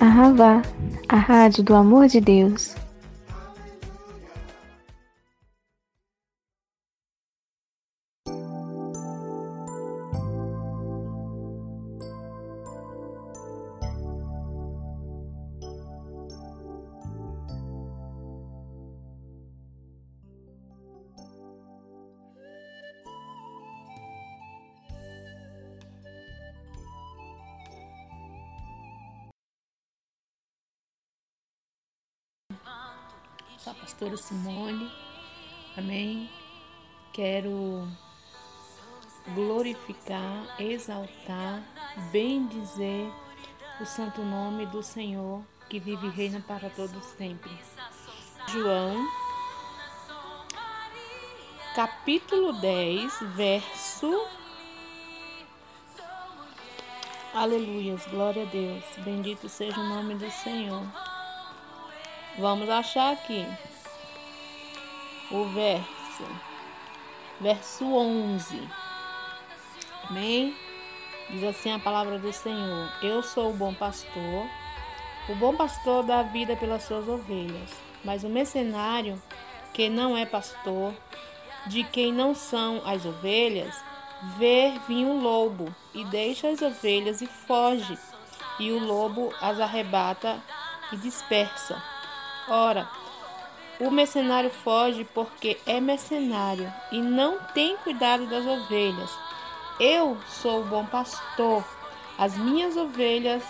a Ravá, a rádio do amor de Deus. Sou a pastora Simone. Amém. Quero glorificar, exaltar, bendizer o santo nome do Senhor que vive e reina para todos sempre. João, capítulo 10, verso. Aleluias, glória a Deus. Bendito seja o nome do Senhor. Vamos achar aqui o verso, verso 11. Amém? Diz assim a palavra do Senhor: Eu sou o bom pastor. O bom pastor dá vida pelas suas ovelhas. Mas o mercenário, que não é pastor, de quem não são as ovelhas, vê vir um lobo e deixa as ovelhas e foge. E o lobo as arrebata e dispersa. Ora, o mercenário foge porque é mercenário e não tem cuidado das ovelhas. Eu sou o bom pastor. As minhas ovelhas.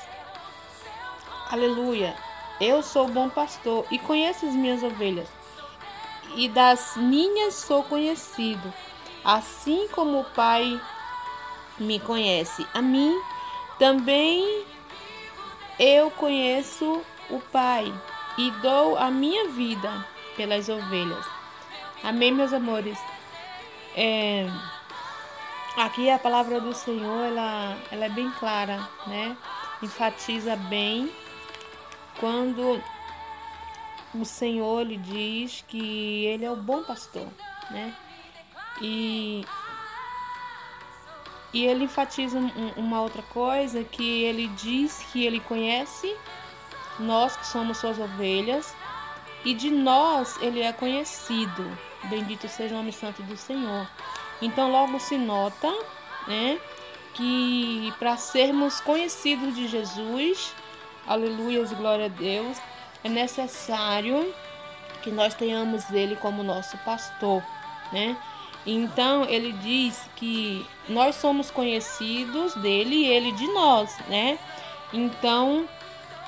Aleluia. Eu sou o bom pastor e conheço as minhas ovelhas. E das minhas sou conhecido, assim como o Pai me conhece. A mim também eu conheço o Pai e dou a minha vida pelas ovelhas. Amém, meus amores. É, aqui a palavra do Senhor ela, ela é bem clara, né? Enfatiza bem quando o Senhor lhe diz que Ele é o bom pastor, né? E, e ele enfatiza uma outra coisa que ele diz que ele conhece nós que somos suas ovelhas, e de nós ele é conhecido. Bendito seja o nome santo do Senhor. Então logo se nota, né, que para sermos conhecidos de Jesus, aleluia, glória a Deus, é necessário que nós tenhamos ele como nosso pastor, né? Então ele diz que nós somos conhecidos dele e ele de nós, né? Então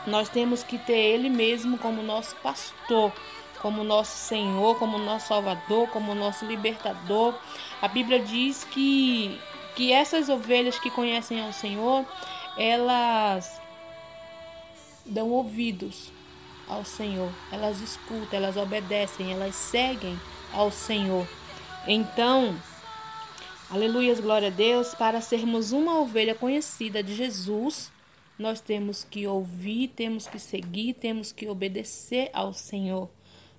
nós temos que ter Ele mesmo como nosso pastor, como nosso Senhor, como nosso Salvador, como nosso libertador. A Bíblia diz que, que essas ovelhas que conhecem ao Senhor, elas dão ouvidos ao Senhor, elas escutam, elas obedecem, elas seguem ao Senhor. Então, aleluias, glória a Deus, para sermos uma ovelha conhecida de Jesus nós temos que ouvir, temos que seguir, temos que obedecer ao Senhor.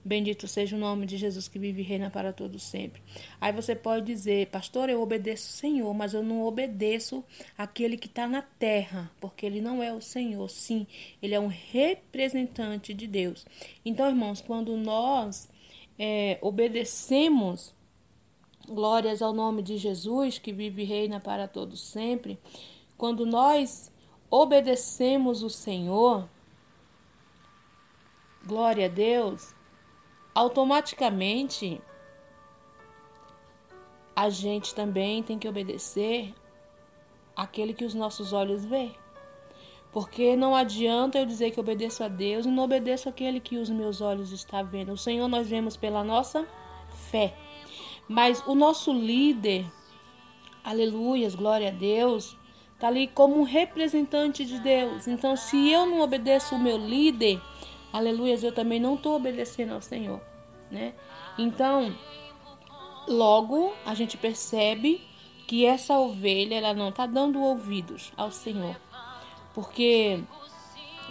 Bendito seja o nome de Jesus que vive e reina para todos sempre. Aí você pode dizer, pastor, eu obedeço o Senhor, mas eu não obedeço aquele que está na terra, porque ele não é o Senhor. Sim, ele é um representante de Deus. Então, irmãos, quando nós é, obedecemos, glórias ao nome de Jesus que vive e reina para todos sempre, quando nós obedecemos o Senhor, glória a Deus, automaticamente a gente também tem que obedecer aquele que os nossos olhos vê. Porque não adianta eu dizer que obedeço a Deus e não obedeço aquele que os meus olhos estão vendo. O Senhor nós vemos pela nossa fé. Mas o nosso líder, aleluias, glória a Deus, Está ali como um representante de Deus. Então, se eu não obedeço o meu líder, aleluia, eu também não estou obedecendo ao Senhor, né? Então, logo a gente percebe que essa ovelha ela não está dando ouvidos ao Senhor, porque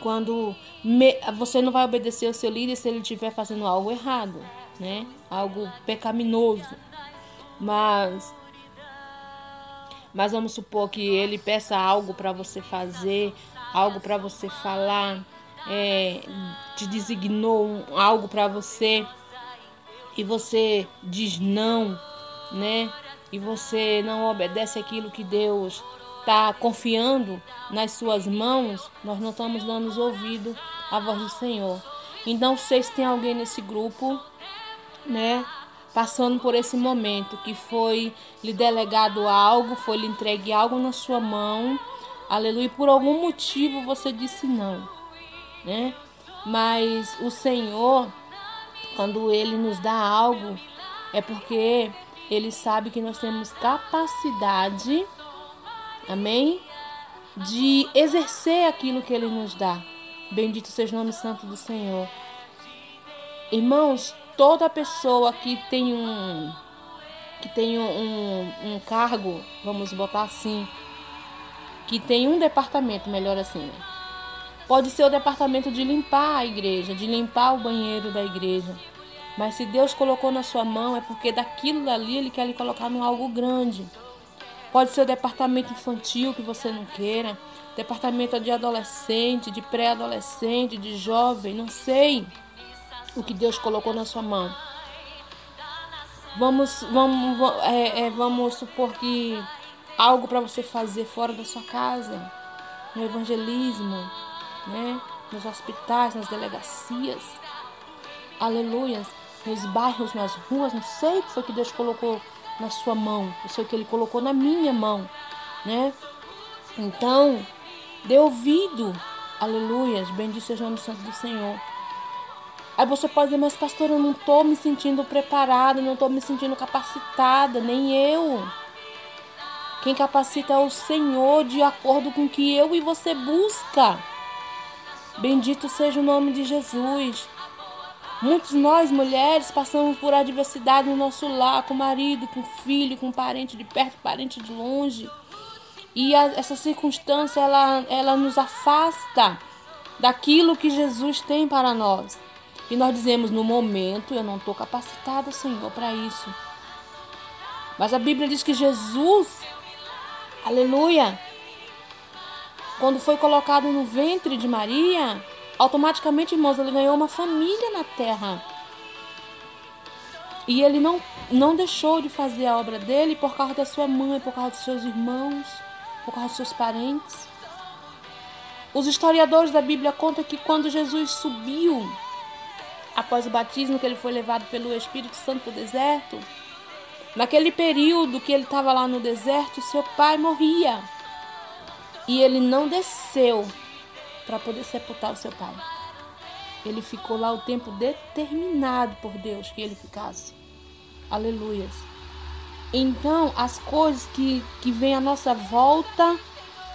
quando me, você não vai obedecer ao seu líder se ele estiver fazendo algo errado, né? Algo pecaminoso. Mas mas vamos supor que ele peça algo para você fazer, algo para você falar, é, te designou algo para você e você diz não, né? E você não obedece aquilo que Deus está confiando nas suas mãos, nós não estamos dando ouvido à voz do Senhor. Então, sei se tem alguém nesse grupo, né, passando por esse momento que foi lhe delegado algo, foi lhe entregue algo na sua mão, aleluia, por algum motivo você disse não, né? Mas o Senhor, quando ele nos dá algo, é porque ele sabe que nós temos capacidade, amém? De exercer aquilo que ele nos dá. Bendito seja o nome santo do Senhor. Irmãos, toda pessoa que tem um que tem um, um, cargo, vamos botar assim, que tem um departamento, melhor assim, né? Pode ser o departamento de limpar a igreja, de limpar o banheiro da igreja. Mas se Deus colocou na sua mão, é porque daquilo dali Ele quer lhe colocar num algo grande. Pode ser o departamento infantil que você não queira, departamento de adolescente, de pré-adolescente, de jovem, não sei o que Deus colocou na sua mão. Vamos, vamos, é, é, vamos supor que algo para você fazer fora da sua casa, no evangelismo, né? nos hospitais, nas delegacias, aleluias, nos bairros, nas ruas, não sei o que foi que Deus colocou na sua mão, não sei o que Ele colocou na minha mão, né? Então, dê ouvido, aleluias, bendito seja o nome santo do Senhor. Aí você pode dizer, mas pastor, eu não estou me sentindo preparada, não estou me sentindo capacitada, nem eu. Quem capacita é o Senhor de acordo com o que eu e você busca. Bendito seja o nome de Jesus. Muitos nós, mulheres, passamos por adversidade no nosso lar, com marido, com filho, com parente de perto, parente de longe. E a, essa circunstância, ela, ela nos afasta daquilo que Jesus tem para nós. E nós dizemos, no momento, eu não estou capacitada, Senhor, para isso. Mas a Bíblia diz que Jesus, aleluia, quando foi colocado no ventre de Maria, automaticamente, irmãos, ele ganhou uma família na terra. E ele não, não deixou de fazer a obra dele por causa da sua mãe, por causa dos seus irmãos, por causa dos seus parentes. Os historiadores da Bíblia contam que quando Jesus subiu após o batismo que ele foi levado pelo Espírito Santo para o deserto, naquele período que ele estava lá no deserto, seu pai morria. E ele não desceu para poder sepultar o seu pai. Ele ficou lá o tempo determinado por Deus que ele ficasse. Aleluias. Então, as coisas que, que vêm à nossa volta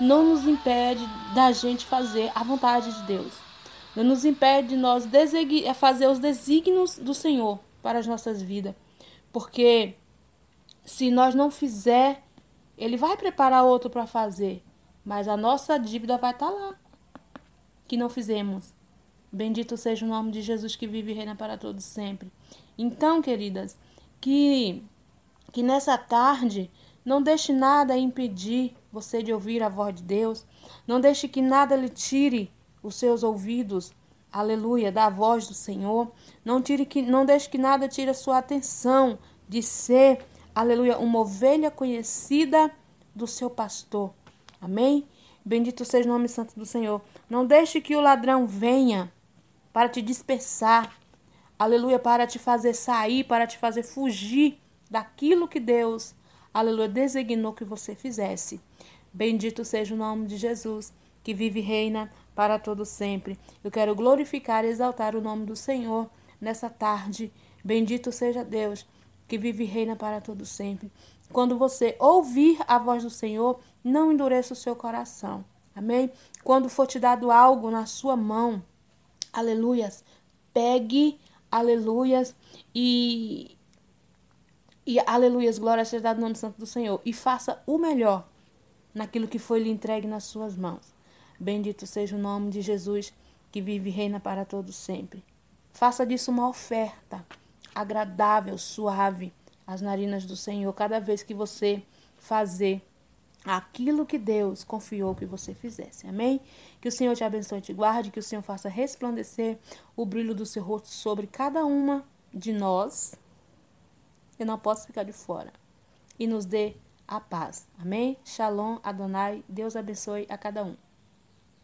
não nos impede da gente fazer a vontade de Deus nos impede de nós fazer os desígnios do Senhor para as nossas vidas. Porque se nós não fizer, Ele vai preparar outro para fazer. Mas a nossa dívida vai estar tá lá, que não fizemos. Bendito seja o nome de Jesus que vive e reina para todos sempre. Então, queridas, que, que nessa tarde não deixe nada impedir você de ouvir a voz de Deus. Não deixe que nada lhe tire os seus ouvidos, aleluia, da voz do Senhor. Não tire que não deixe que nada tire a sua atenção de ser, aleluia, uma ovelha conhecida do seu pastor. Amém? Bendito seja o nome santo do Senhor. Não deixe que o ladrão venha para te dispersar. Aleluia, para te fazer sair, para te fazer fugir daquilo que Deus, aleluia, designou que você fizesse. Bendito seja o nome de Jesus, que vive e reina para todo sempre. Eu quero glorificar e exaltar o nome do Senhor nessa tarde. Bendito seja Deus, que vive e reina para todo sempre. Quando você ouvir a voz do Senhor, não endureça o seu coração. Amém? Quando for te dado algo na sua mão, aleluias, pegue, aleluias, e, e aleluias, glória seja dado no nome santo do Senhor. E faça o melhor naquilo que foi lhe entregue nas suas mãos. Bendito seja o nome de Jesus, que vive e reina para todos sempre. Faça disso uma oferta agradável, suave às narinas do Senhor, cada vez que você fazer aquilo que Deus confiou que você fizesse. Amém? Que o Senhor te abençoe e te guarde, que o Senhor faça resplandecer o brilho do seu rosto sobre cada uma de nós. Eu não posso ficar de fora. E nos dê a paz. Amém? Shalom, Adonai. Deus abençoe a cada um.